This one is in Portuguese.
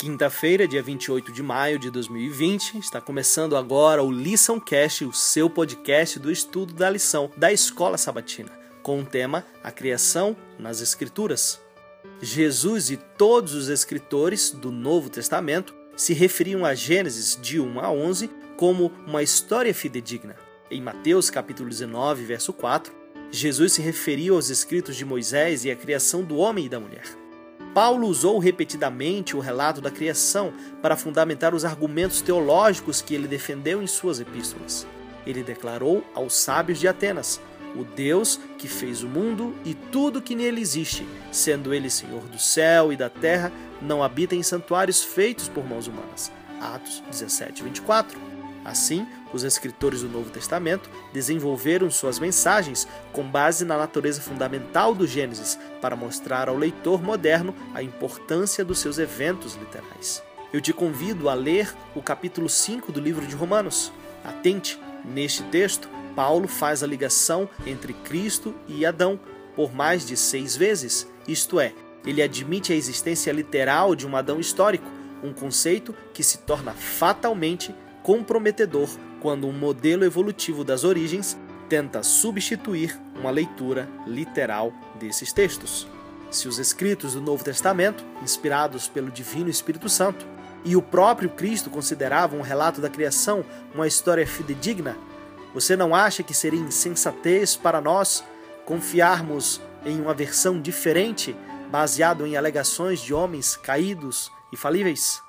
Quinta-feira, dia 28 de maio de 2020, está começando agora o Lição Cast, o seu podcast do estudo da lição da Escola Sabatina, com o tema A Criação nas Escrituras. Jesus e todos os escritores do Novo Testamento se referiam a Gênesis de 1 a 11 como uma história fidedigna. Em Mateus capítulo 19, verso 4, Jesus se referiu aos escritos de Moisés e à criação do homem e da mulher. Paulo usou repetidamente o relato da criação para fundamentar os argumentos teológicos que ele defendeu em suas epístolas. Ele declarou aos sábios de Atenas: o Deus que fez o mundo e tudo que nele existe, sendo ele Senhor do céu e da terra, não habita em santuários feitos por mãos humanas. Atos 17, 24. Assim, os escritores do Novo Testamento desenvolveram suas mensagens com base na natureza fundamental do Gênesis para mostrar ao leitor moderno a importância dos seus eventos literais. Eu te convido a ler o capítulo 5 do livro de Romanos. Atente, neste texto, Paulo faz a ligação entre Cristo e Adão por mais de seis vezes, isto é, ele admite a existência literal de um Adão histórico, um conceito que se torna fatalmente comprometedor quando um modelo evolutivo das origens tenta substituir uma leitura literal desses textos. Se os escritos do Novo Testamento, inspirados pelo Divino Espírito Santo, e o próprio Cristo consideravam o relato da criação uma história fidedigna, você não acha que seria insensatez para nós confiarmos em uma versão diferente, baseado em alegações de homens caídos e falíveis?